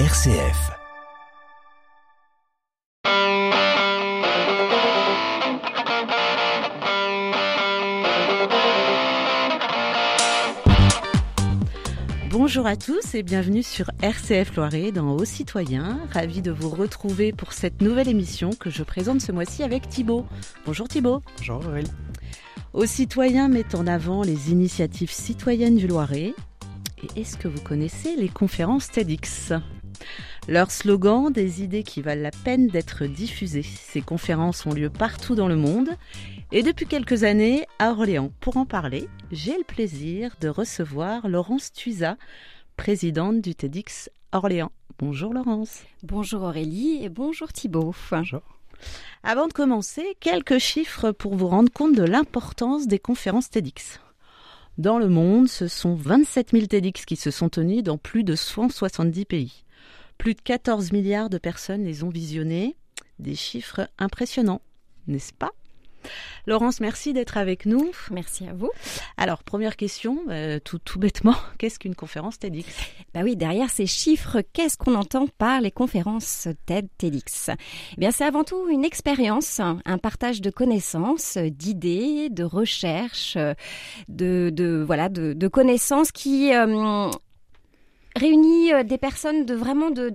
RCF. Bonjour à tous et bienvenue sur RCF Loiret dans Aux Citoyens. Ravi de vous retrouver pour cette nouvelle émission que je présente ce mois-ci avec Thibaut. Bonjour Thibaut. Bonjour Aurélie. Aux Citoyens met en avant les initiatives citoyennes du Loiret. Et est-ce que vous connaissez les conférences TEDx? Leur slogan, des idées qui valent la peine d'être diffusées. Ces conférences ont lieu partout dans le monde et depuis quelques années à Orléans. Pour en parler, j'ai le plaisir de recevoir Laurence Tuisa, présidente du TEDx Orléans. Bonjour Laurence. Bonjour Aurélie et bonjour Thibault. Bonjour. Avant de commencer, quelques chiffres pour vous rendre compte de l'importance des conférences TEDx. Dans le monde, ce sont 27 000 TEDx qui se sont tenus dans plus de 170 pays. Plus de 14 milliards de personnes les ont visionnées. Des chiffres impressionnants, n'est-ce pas? Laurence, merci d'être avec nous. Merci à vous. Alors, première question, euh, tout, tout bêtement, qu'est-ce qu'une conférence TEDx? Bah oui, derrière ces chiffres, qu'est-ce qu'on entend par les conférences TED TEDx? Eh bien, c'est avant tout une expérience, un partage de connaissances, d'idées, de recherches, de, de voilà, de, de connaissances qui euh, réunit euh, des personnes de vraiment de,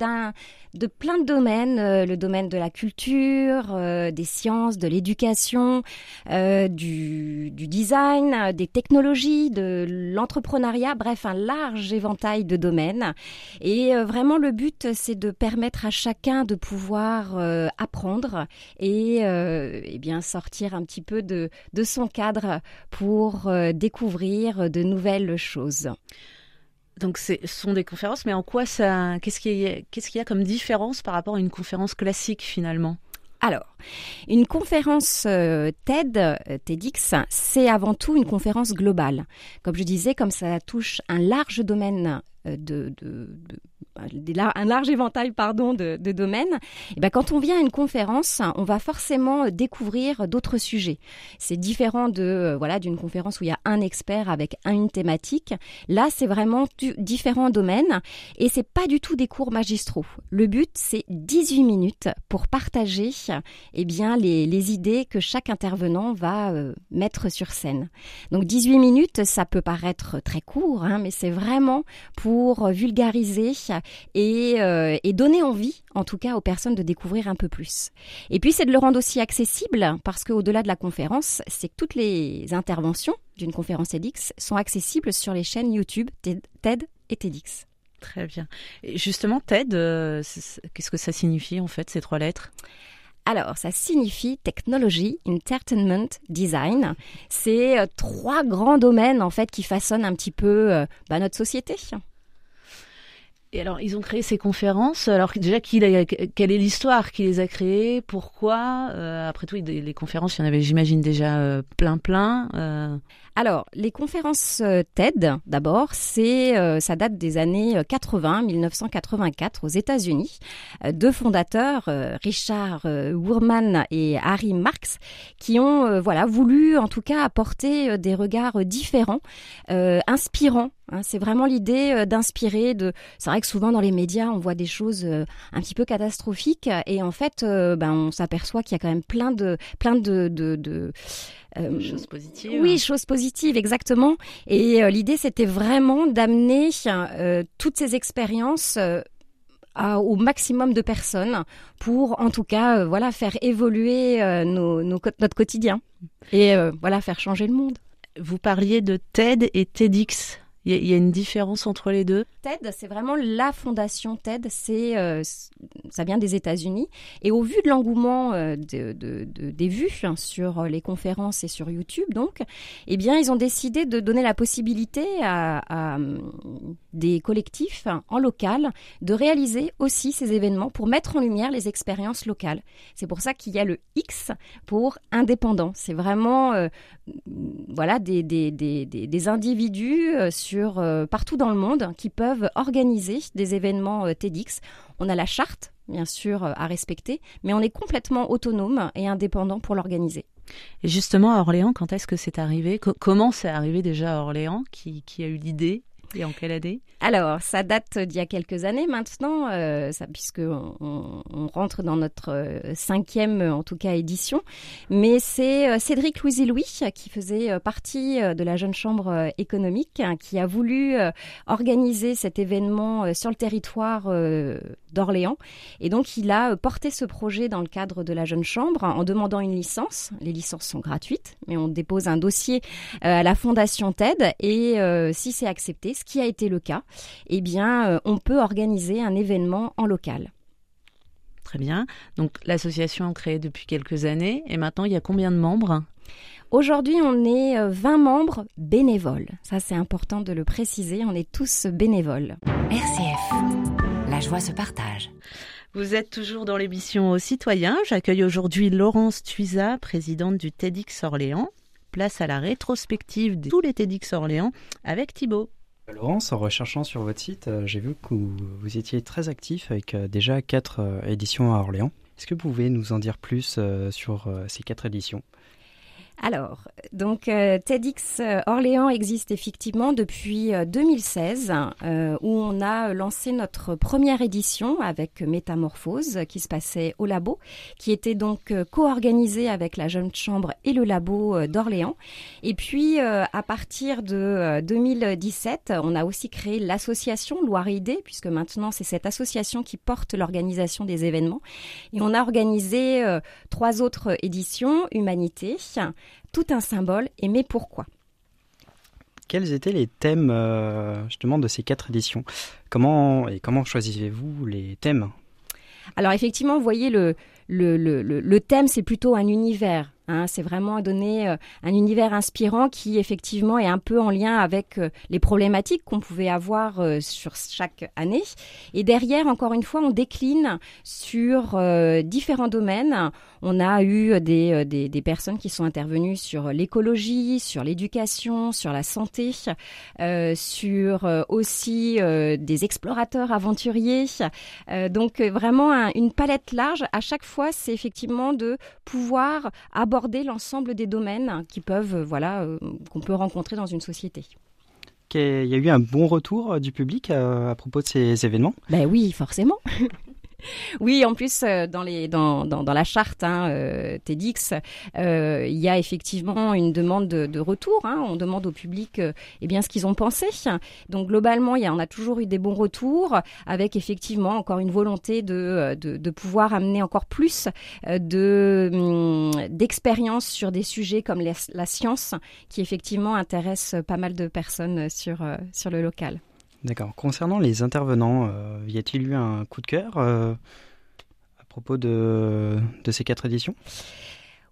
de plein de domaines, euh, le domaine de la culture, euh, des sciences, de l'éducation, du, du, design, des technologies, de l'entrepreneuriat, bref, un large éventail de domaines. Et vraiment, le but, c'est de permettre à chacun de pouvoir apprendre et, et, bien sortir un petit peu de, de son cadre pour découvrir de nouvelles choses. Donc ce sont des conférences, mais en quoi ça, qu'est-ce qu'il y, y a comme différence par rapport à une conférence classique finalement? Alors, une conférence euh, TED, euh, TEDx, c'est avant tout une conférence globale. Comme je disais, comme ça touche un large domaine de, de, de un large éventail pardon de, domaines. Et eh ben quand on vient à une conférence, on va forcément découvrir d'autres sujets. C'est différent de euh, voilà d'une conférence où il y a un expert avec une thématique. Là, c'est vraiment différents domaines et c'est pas du tout des cours magistraux. Le but, c'est 18 minutes pour partager eh bien les, les idées que chaque intervenant va euh, mettre sur scène. Donc 18 minutes, ça peut paraître très court, hein, mais c'est vraiment pour pour vulgariser euh, et, donner envie, en tout cas, aux personnes de découvrir un peu plus. Et puis, c'est de le rendre aussi accessible, parce qu'au-delà de la conférence, c'est que toutes les interventions d'une conférence TEDx sont accessibles sur les chaînes YouTube TED et TEDx. Très bien. Et justement, TED, euh, qu'est-ce que ça signifie en fait, ces trois lettres? Alors, ça signifie Technology, Entertainment, Design. C'est euh, trois grands domaines en fait qui façonnent un petit peu bah, notre société. Et alors, ils ont créé ces conférences. Alors, déjà, qui, quelle est l'histoire qui les a créées? Pourquoi? Euh, Après tout, les conférences, il y en avait, j'imagine, déjà euh, plein, plein. Euh. Alors, les conférences TED, d'abord, c'est, ça date des années 80, 1984, aux États-Unis. Deux fondateurs, Richard Wurman et Harry Marx, qui ont, voilà, voulu, en tout cas, apporter des regards différents, inspirants Hein, c'est vraiment l'idée euh, d'inspirer. De, c'est vrai que souvent dans les médias, on voit des choses euh, un petit peu catastrophiques, et en fait, euh, ben, on s'aperçoit qu'il y a quand même plein de, plein de, de, choses positives. Oui, choses positives, exactement. Et l'idée, c'était vraiment d'amener toutes ces expériences. au maximum de personnes pour en tout cas voilà faire évoluer nos, notre quotidien et voilà faire changer le monde. Vous parliez de TED et TEDx. Il y, a une différence entre les deux TED, c'est vraiment la fondation TED. C'est, euh, ça vient des États-Unis. Et au vu de l'engouement euh, de, des vues hein, sur les conférences et sur YouTube, donc, eh bien, ils ont décidé de donner la possibilité à, des collectifs en local de réaliser aussi ces événements pour mettre en lumière les expériences locales. C'est pour ça qu'il y a le X pour indépendant. C'est vraiment, euh, voilà, des, des, des, des individus sur euh, partout dans le monde qui peuvent organiser des événements euh, TEDx. On a la charte, bien sûr, euh, à respecter, mais on est complètement autonome et indépendant pour l'organiser. Et justement, à Orléans, quand est-ce que c'est arrivé? Comment c'est arrivé déjà à Orléans qui, qui a eu l'idée Et en quelle année? Alors, ça date d'il y a quelques années maintenant, euh, ça, puisque on, rentre dans notre euh, cinquième, en tout cas, édition. Mais c'est euh, Cédric Louisy-Louis qui faisait partie de la Jeune Chambre économique, hein, qui a voulu organiser cet événement sur le territoire d'Orléans. Et donc, il a porté ce projet dans le cadre de la Jeune Chambre en demandant une licence. Les licences sont gratuites, mais on dépose un dossier à la Fondation TED et si c'est accepté, ce qui a été le cas, eh bien, euh, on peut organiser un événement en local. Très bien. Donc l'association est créée depuis quelques années et maintenant il y a combien de membres? Aujourd'hui, on est 20 euh, membres bénévoles. Ça, c'est important de le préciser. On est tous bénévoles. RCF, la joie se partage. Vous êtes toujours dans l'émission aux citoyens. J'accueille aujourd'hui Laurence Tuisa, présidente du TEDx Orléans. Place à la rétrospective de tous les TEDx Orléans avec Thibault. Laurence, en recherchant sur votre site, euh, j'ai vu que vous, étiez très actif avec euh, déjà quatre euh, éditions à Orléans. Est-ce que vous pouvez nous en dire plus sur ces quatre éditions? Alors, donc euh, TEDx euh, Orléans existe effectivement depuis 2016, euh, où on a lancé notre première édition avec Métamorphose, qui se passait au labo, qui était donc co-organisée avec la Jeune Chambre et le labo d'Orléans. Et puis, à partir de 2017, on a aussi créé l'association Loire-Idée, puisque maintenant c'est cette association qui porte l'organisation des événements. Et on a organisé trois autres éditions, Humanité, tout un symbole, et mais pourquoi? Quels étaient les thèmes euh, justement de ces quatre éditions? Comment et comment choisissez-vous les thèmes? Alors effectivement, vous voyez le, le, le, le thème, c'est plutôt un univers. Hein, c'est vraiment donner euh, un univers inspirant qui effectivement est un peu en lien avec euh, les problématiques qu'on pouvait avoir euh, sur chaque année. Et derrière, encore une fois, on décline sur différents domaines. On a eu des, des, des, personnes qui sont intervenues sur l'écologie, sur l'éducation, sur la santé, sur aussi des explorateurs aventuriers. donc vraiment une palette large. À chaque fois, c'est effectivement de pouvoir aborder l'ensemble des domaines qui peuvent, euh, voilà, euh, qu'on peut rencontrer dans une société. Il y a eu un bon retour euh, du public à, propos de ces événements? Ben oui, forcément. oui, en plus, euh, dans, la charte hein, euh, TEDx, euh, il y a effectivement une demande de, retour. Hein. On demande au public eh bien, ce qu'ils ont pensé. Donc, globalement, y on a toujours eu des bons retours, avec effectivement encore une volonté de, pouvoir amener encore plus de, hum, d'expérience sur des sujets comme la science, qui effectivement intéressent pas mal de personnes sur le local. D'accord. Concernant les intervenants, euh, y a-t-il eu un coup de cœur euh, à propos de, de, ces quatre éditions?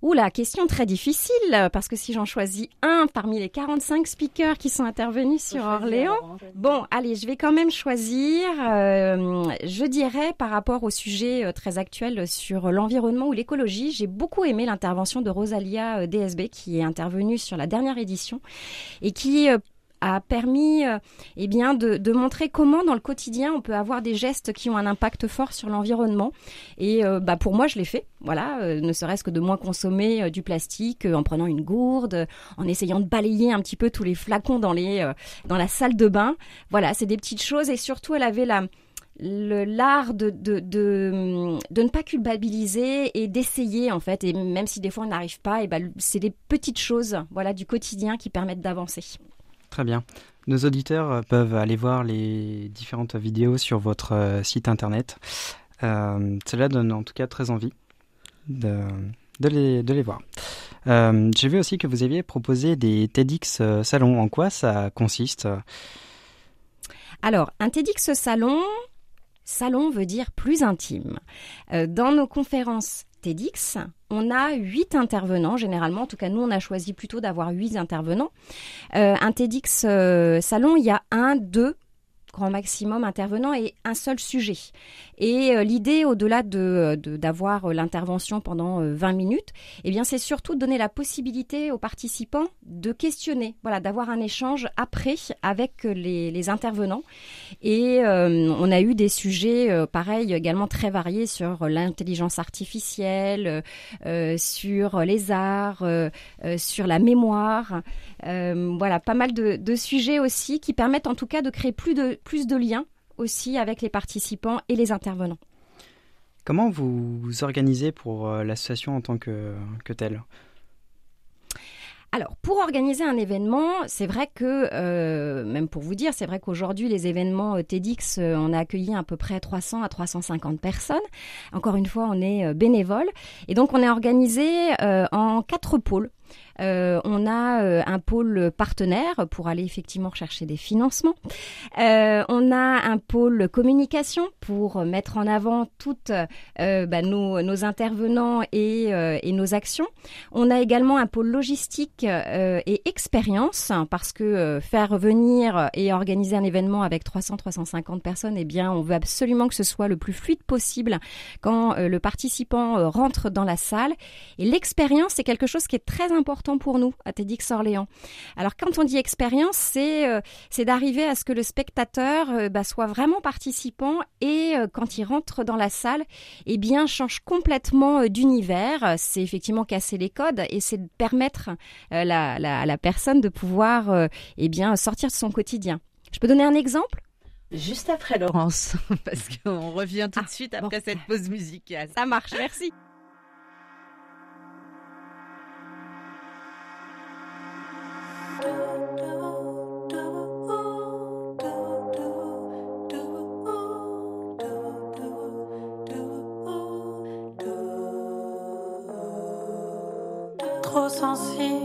Oula, question très difficile, parce que si j'en choisis un parmi les 45 speakers qui sont intervenus sur Orléans, bon, allez, je vais quand même choisir, euh, je dirais, par rapport au sujet très actuel sur l'environnement ou l'écologie, j'ai beaucoup aimé l'intervention de Rosalia DSB qui est intervenue sur la dernière édition et qui a permis euh, eh bien de, de, montrer comment dans le quotidien on peut avoir des gestes qui ont un impact fort sur l'environnement. Et euh, bah pour moi je l'ai fait. Voilà euh, ne serait-ce que de moins consommer du plastique en prenant une gourde en essayant de balayer un petit peu tous les flacons dans les dans la salle de bain. Voilà c'est des petites choses. Et surtout elle avait la l'art de, de, de, de, ne pas culpabiliser et d'essayer en fait. Et même si des fois on n'arrive pas et ben c'est des petites choses voilà du quotidien qui permettent d'avancer. Très bien. Nos auditeurs euh, peuvent aller voir les différentes vidéos sur votre euh, site internet. Euh, cela donne en tout cas très envie de, les, voir. J'ai vu aussi que vous aviez proposé des TEDx salons. En quoi ça consiste? Alors, un TEDx salon, salon veut dire plus intime. dans nos conférences TEDx, on a huit intervenants généralement. En tout cas, nous, on a choisi plutôt d'avoir huit intervenants. Euh, un TEDx euh, salon, il y a un, deux grand maximum intervenants et un seul sujet. Et euh, l'idée, au-delà de, d'avoir l'intervention pendant 20 minutes, eh bien, c'est surtout de donner la possibilité aux participants de questionner, voilà, d'avoir un échange après avec les, intervenants. Et on a eu des sujets, pareil, également très variés sur l'intelligence artificielle, sur les arts, sur la mémoire. voilà, pas mal de sujets aussi qui permettent en tout cas de créer plus de, plus de liens aussi avec les participants et les intervenants. Comment vous vous organisez pour euh, l'association en tant que, que telle? Alors, pour organiser un événement, c'est vrai que, euh, même pour vous dire, c'est vrai qu'aujourd'hui, les événements euh, TEDx, on a accueilli à peu près 300 à 350 personnes. Encore une fois, on est bénévole. Et donc, on est organisé en quatre pôles. Euh, on a euh, un pôle partenaire pour aller effectivement chercher des financements. Euh, on a un pôle communication pour mettre en avant toutes bah, nos, intervenants et, nos actions. On a également un pôle logistique et expérience parce que faire venir et organiser un événement avec 300-350 personnes, eh bien, on veut absolument que ce soit le plus fluide possible quand le participant rentre dans la salle. Et l'expérience, c'est quelque chose qui est très important pour nous à TEDx Orléans. Alors quand on dit expérience, c'est euh, c'est d'arriver à ce que le spectateur euh, bah, soit vraiment participant et euh, quand il rentre dans la salle, eh bien change complètement d'univers. C'est effectivement casser les codes et c'est de permettre la, à la personne de pouvoir eh bien sortir de son quotidien. Je peux donner un exemple? Juste après Laurence, parce qu'on revient tout de ah, suite après cette pause musicale. Ça marche, merci. Trop sensible,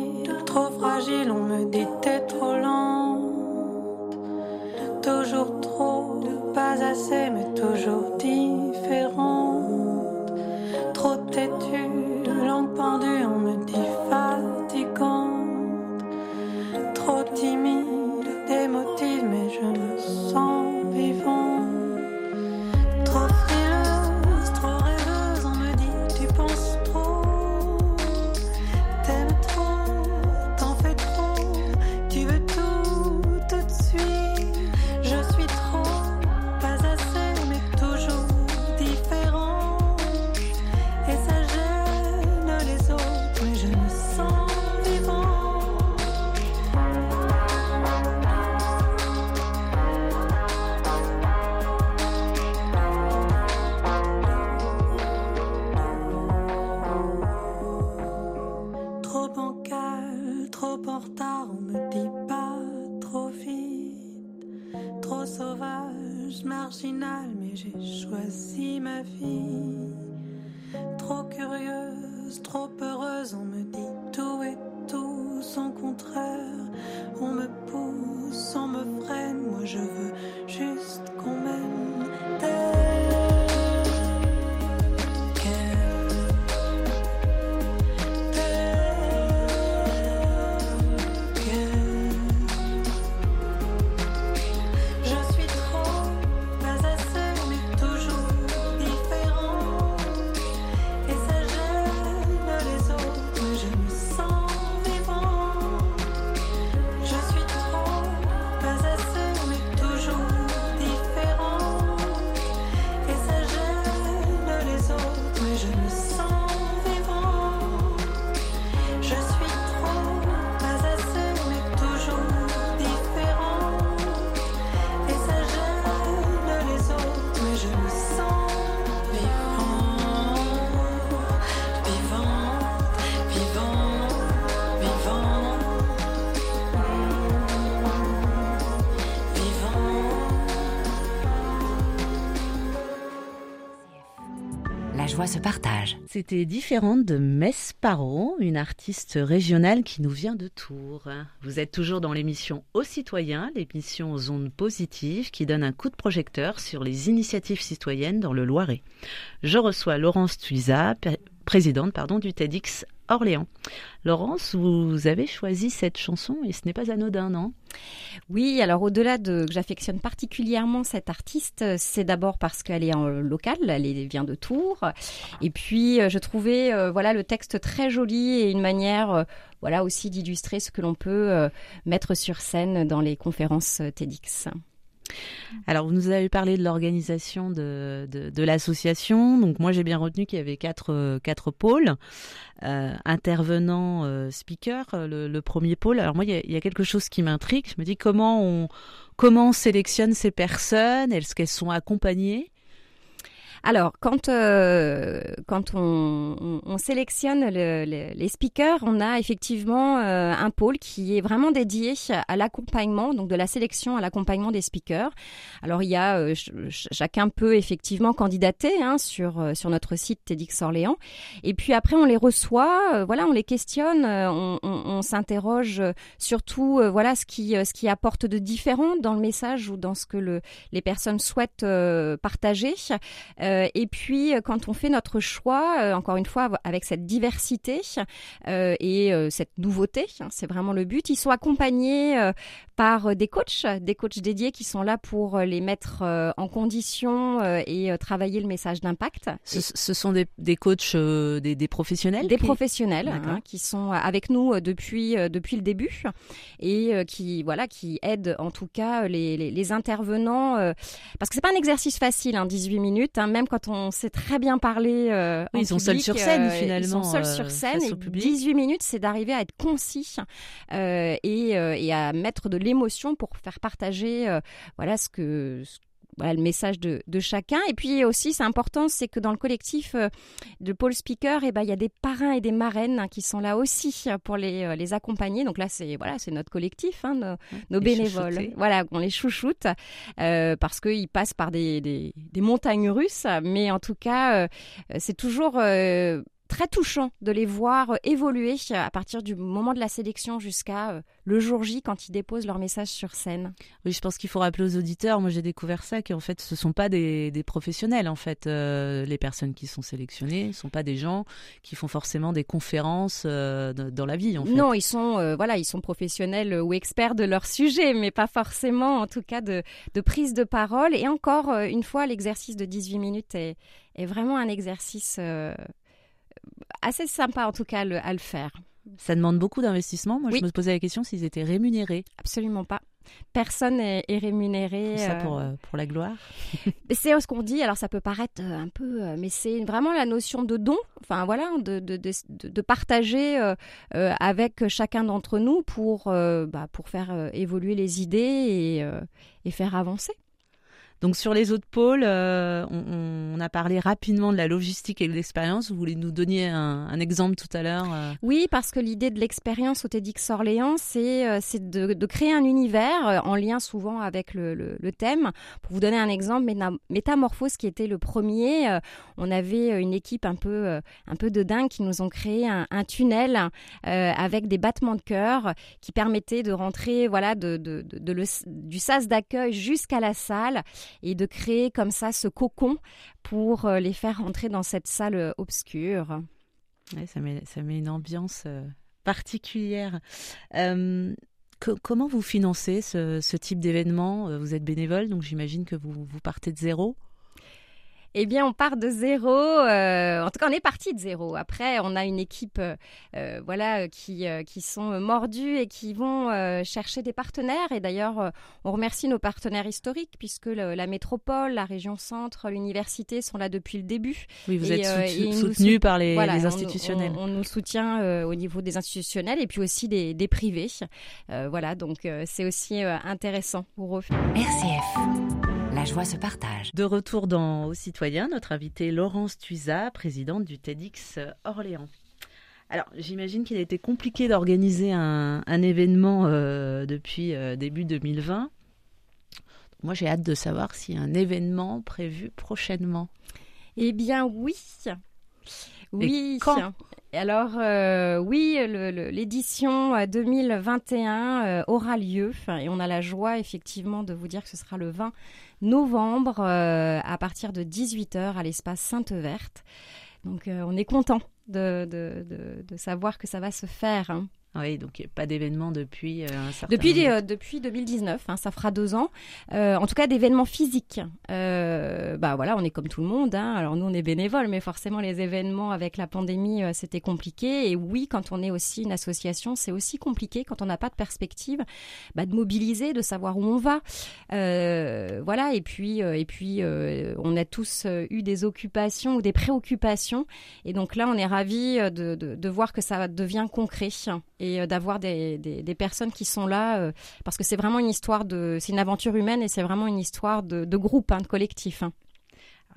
se. C'était différente de Mess Paro, une artiste régionale qui nous vient de Tours. Vous êtes toujours dans l'émission Aux citoyens, l'émission aux ondes positives qui donne un coup de projecteur sur les initiatives citoyennes dans le Loiret. Je reçois Laurence Tuisa, présidente du TEDx Orléans. Laurence, vous avez choisi cette chanson et ce n'est pas anodin, non? Oui, alors au-delà de que j'affectionne particulièrement cette artiste, c'est d'abord parce qu'elle est en local, elle vient de Tours, et puis euh, je trouvais euh, voilà le texte très joli et une manière euh, voilà aussi d'illustrer ce que l'on peut mettre sur scène dans les conférences TEDx. Alors, vous nous avez parlé de l'organisation de, de, l'association. Donc, moi, j'ai bien retenu qu'il y avait quatre, quatre pôles. Euh, intervenant euh, speaker, le, premier pôle. Alors, moi, il y, a, quelque chose qui m'intrigue. Je me dis comment on, comment on sélectionne ces personnes? Est-ce qu'elles sont accompagnées? Alors, quand, euh, quand on, on, sélectionne le, les speakers, on a effectivement euh, un pôle qui est vraiment dédié à l'accompagnement, donc de la sélection à l'accompagnement des speakers. Alors, il y a, euh, chacun peut effectivement candidater hein, sur, sur notre site TEDx Orléans. Et puis après, on les reçoit, voilà, on les questionne, on, on s'interroge surtout, voilà, ce qui, ce qui apporte de différent dans le message ou dans ce que le, les personnes souhaitent partager. Euh, et puis, euh, quand on fait notre choix, euh, encore une fois, avec cette diversité et cette nouveauté, hein, c'est vraiment le but, ils sont accompagnés par des coachs, des coachs dédiés qui sont là pour les mettre en condition et travailler le message d'impact. Ce, sont des, des coachs, des, professionnels Des professionnels hein, qui sont avec nous depuis, depuis le début et qui, voilà, qui aident en tout cas les, les, intervenants. parce que c'est pas un exercice facile, hein, 18 minutes, hein, même quand on sait très bien parler. Euh, ils sont seuls sur scène finalement. Ils sont seuls sur scène et 18 minutes, c'est d'arriver à être concis euh, et, euh, et, à mettre de l'émotion pour faire partager voilà ce que voilà, le message de, de, chacun. Et puis aussi, c'est important, c'est que dans le collectif euh, de Paul Speaker, eh ben, il y a des parrains et des marraines hein, qui sont là aussi pour les, euh, les accompagner. Donc là, c'est voilà, c'est notre collectif, hein, nos, bénévoles. Voilà, on les chouchoute euh, parce qu'ils passent par des, des, des, montagnes russes. Mais en tout cas, c'est toujours très touchant de les voir évoluer à partir du moment de la sélection jusqu'à euh, le jour J quand ils déposent leur message sur scène. Oui, je pense qu'il faut rappeler aux auditeurs, moi j'ai découvert ça, qu'en fait ce ne sont pas des, professionnels en fait. Euh, les personnes qui sont sélectionnées ne sont pas des gens qui font forcément des conférences euh, dans la vie en fait. Non, ils sont, voilà, ils sont professionnels ou experts de leur sujet, mais pas forcément en tout cas de, de prise de parole. Et encore une fois, l'exercice de 18 minutes est, est vraiment un exercice assez sympa en tout cas à le faire. Ça demande beaucoup d'investissement. Moi, je me posais la question s'ils étaient rémunérés. Absolument pas. Personne n'est rémunéré. Ça pour, euh, pour la gloire. c'est ce qu'on dit. Alors ça peut paraître euh, un peu, euh, mais c'est vraiment la notion de don. Enfin voilà, de, de, de, de partager avec chacun d'entre nous pour, bah, pour faire évoluer les idées et, et faire avancer. Donc sur les autres pôles, euh, on, a parlé rapidement de la logistique et de l'expérience. Vous voulez nous donner un, exemple tout à l'heure euh? Oui, parce que l'idée de l'expérience au TEDx Orléans, c'est euh, de, créer un univers en lien souvent avec le, thème. Pour vous donner un exemple, Métamorphose, qui était le premier, on avait une équipe un peu, un peu de dingue qui nous ont créé un, tunnel avec des battements de cœur qui permettaient de rentrer voilà, de, du sas d'accueil jusqu'à la salle et de créer comme ça ce cocon pour euh, les faire rentrer dans cette salle euh, obscure. ça, met, une ambiance euh, particulière. comment vous financez ce, type d'événement? Vous êtes bénévole, donc j'imagine que vous partez de zéro? Eh bien, on part de zéro. Euh, en tout cas, on est parti de zéro. Après, on a une équipe, euh, euh, voilà, qui qui sont mordus et qui vont chercher des partenaires. Et d'ailleurs, on remercie nos partenaires historiques puisque la métropole, la région centre, l'université sont là depuis le début. Oui, vous êtes soutenus par les, institutionnels. On, nous soutient au niveau des institutionnels et puis aussi des, des privés. voilà, donc c'est aussi intéressant pour eux. RCF. La joie se partage. De retour dans Aux Citoyens, notre invitée Laurence Tuisa, présidente du TEDx Orléans. Alors, j'imagine qu'il a été compliqué d'organiser un, événement euh, depuis euh, début 2020. Moi, j'ai hâte de savoir s'il y a un événement prévu prochainement. Eh bien, oui. Oui. quand alors euh, oui, l'édition 2021 aura lieu et on a la joie effectivement de vous dire que ce sera le 20 novembre euh, à partir de 18h à l'espace Sainte-Verte. Donc on est content de, de, de, savoir que ça va se faire. Hein. Oui, donc il n'y a pas d'événements depuis euh, un certain depuis, euh, depuis 2019, hein, ça fera deux ans. Euh, en tout cas, d'événements physiques. bah voilà, on est comme tout le monde. Hein. Alors nous, on est bénévoles, mais forcément, les événements avec la pandémie, c'était compliqué. Et oui, quand on est aussi une association, c'est aussi compliqué quand on n'a pas de perspective, bah, de mobiliser, de savoir où on va. voilà, et puis, et puis, on a tous eu des occupations ou des préoccupations. Et donc là, on est ravis de, de, de voir que ça devient concret et euh, d'avoir des, des, personnes qui sont là euh, parce que c'est vraiment une histoire de c'est une aventure humaine et c'est vraiment une histoire de, de groupe, hein, de collectif. Hein.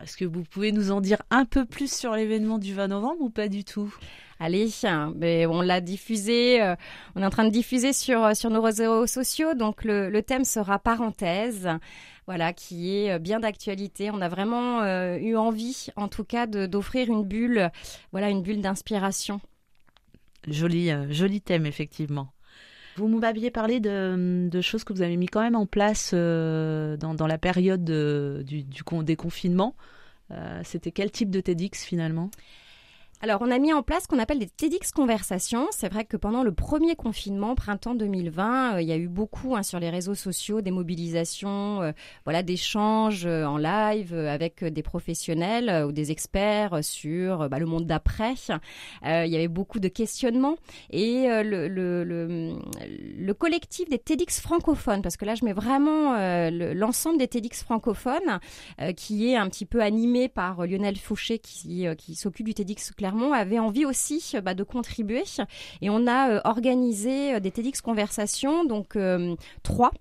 Est-ce que vous pouvez nous en dire un peu plus sur l'événement du 20 novembre ou pas du tout? Allez, mais on l'a diffusé, euh, on est en train de diffuser sur, sur nos réseaux sociaux, donc le, le thème sera parenthèse, voilà, qui est bien d'actualité. On a vraiment eu envie, en tout cas, d'offrir une bulle, voilà, une bulle d'inspiration Joli, euh, joli thème, effectivement. Vous m'aviez parlé de, choses que vous avez mis quand même en place euh, dans, la période du, du, déconfinement. Euh, c'était quel type de TEDx finalement? Alors, on a mis en place ce qu'on appelle des TEDx conversations. C'est vrai que pendant le premier confinement, printemps 2020, euh, il y a eu beaucoup hein, sur les réseaux sociaux des mobilisations, euh, voilà, d'échanges euh, en live avec des professionnels ou des experts sur bah, le monde d'après. il y avait beaucoup de questionnements et le, collectif des TEDx francophones, parce que là, je mets vraiment l'ensemble des TEDx francophones, qui est un petit peu animé par Lionel Fauché, qui, qui s'occupe du TEDx Clermont avait envie aussi euh, bah, de contribuer. Et on a euh, organisé euh, des TEDx conversations, donc trois,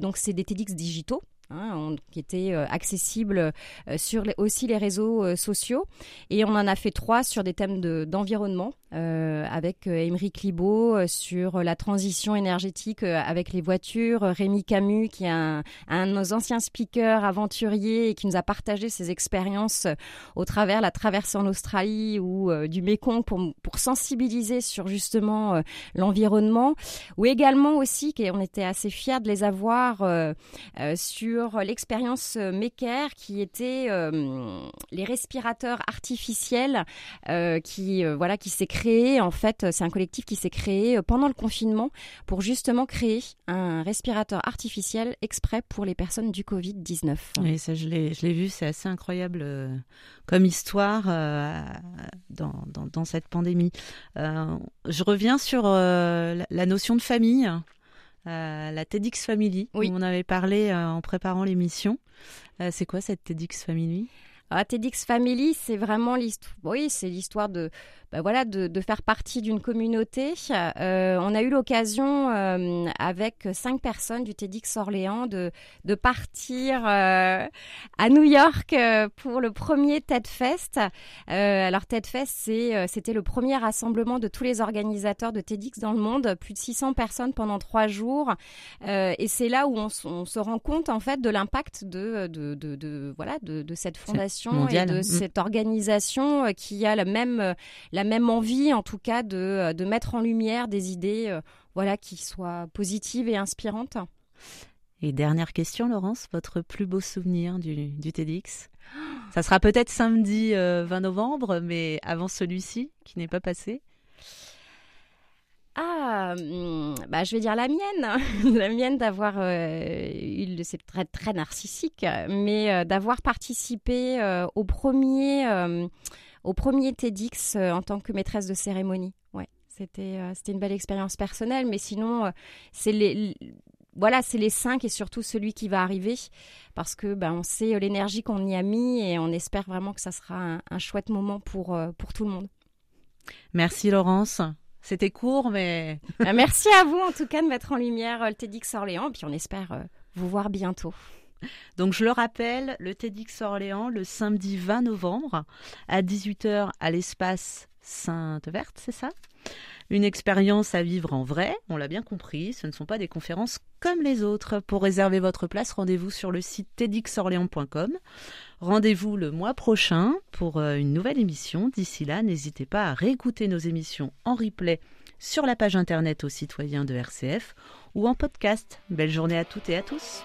donc c'est des TEDx digitaux Hein, qui était euh, accessible euh, sur aussi les réseaux euh, sociaux. Et on en a fait trois sur des thèmes d'environnement avec Émeric Libaud sur la transition énergétique avec les voitures, Rémi Camus qui est un, de nos anciens speakers aventuriers et qui nous a partagé ses expériences au travers la traversée en Australie ou du Mékong pour, sensibiliser sur justement l'environnement. Ou également aussi, on était assez fiers de les avoir sur l'expérience euh, Mecker qui était euh, les respirateurs artificiels euh, qui voilà qui s'est créé en fait c'est un collectif qui s'est créé pendant le confinement pour justement créer un respirateur artificiel exprès pour les personnes du Covid 19. Oui, ça je l'ai je l'ai vu, c'est assez incroyable comme histoire dans, dans, cette pandémie. je reviens sur la notion de famille. Euh, la TEDx Family, oui. on avait parlé euh, en préparant l'émission. Euh, c'est quoi cette TEDx Family? Ah, TEDx Family, c'est vraiment l'histoire. Oui, c'est l'histoire de, bah voilà, de, de, faire partie d'une communauté. Euh, on a eu l'occasion, euh, avec cinq personnes du TEDx Orléans, de, de partir euh, à New York pour le premier TED Fest. Alors TED Fest, c'était le premier rassemblement de tous les organisateurs de TEDx dans le monde, plus de 600 personnes pendant trois jours. et c'est là où on, on, se rend compte en fait de l'impact de, de, de, de voilà de cette fondation et de mm. cette organisation qui a la même la même envie, en tout cas, de, euh, de mettre en lumière des idées, euh, voilà, qui soient positives et inspirantes. Et dernière question, Laurence, votre plus beau souvenir du, du TEDx Ça sera peut-être samedi 20 euh, novembre, mais avant celui-ci, qui n'est pas passé? Ah, hmm, bah je vais dire la mienne, la mienne d'avoir eu, c'est très très narcissique, mais d'avoir participé au premier au premier TEDx euh, en tant que maîtresse de cérémonie. Ouais, c'était euh, c'était une belle expérience personnelle, mais sinon euh, c'est les voilà, c'est les cinq et surtout celui qui va arriver parce que ben, on sait l'énergie qu'on y a mis et on espère vraiment que ça sera un, chouette moment pour, pour tout le monde. Merci Laurence. C'était court, mais. Ben, merci à vous en tout cas de mettre en lumière le TEDx Orléans, puis on espère vous voir bientôt. Donc je le rappelle, le TEDx Orléans le samedi 20 novembre à 18h à l'espace Sainte-Verte, c'est ça? Une expérience à vivre en vrai, on l'a bien compris, ce ne sont pas des conférences comme les autres. Pour réserver votre place, rendez-vous sur le site tedxorléans.com. Rendez-vous le mois prochain pour euh, une nouvelle émission. D'ici là, n'hésitez pas à réécouter nos émissions en replay sur la page internet aux citoyens de RCF ou en podcast. Belle journée à toutes et à tous.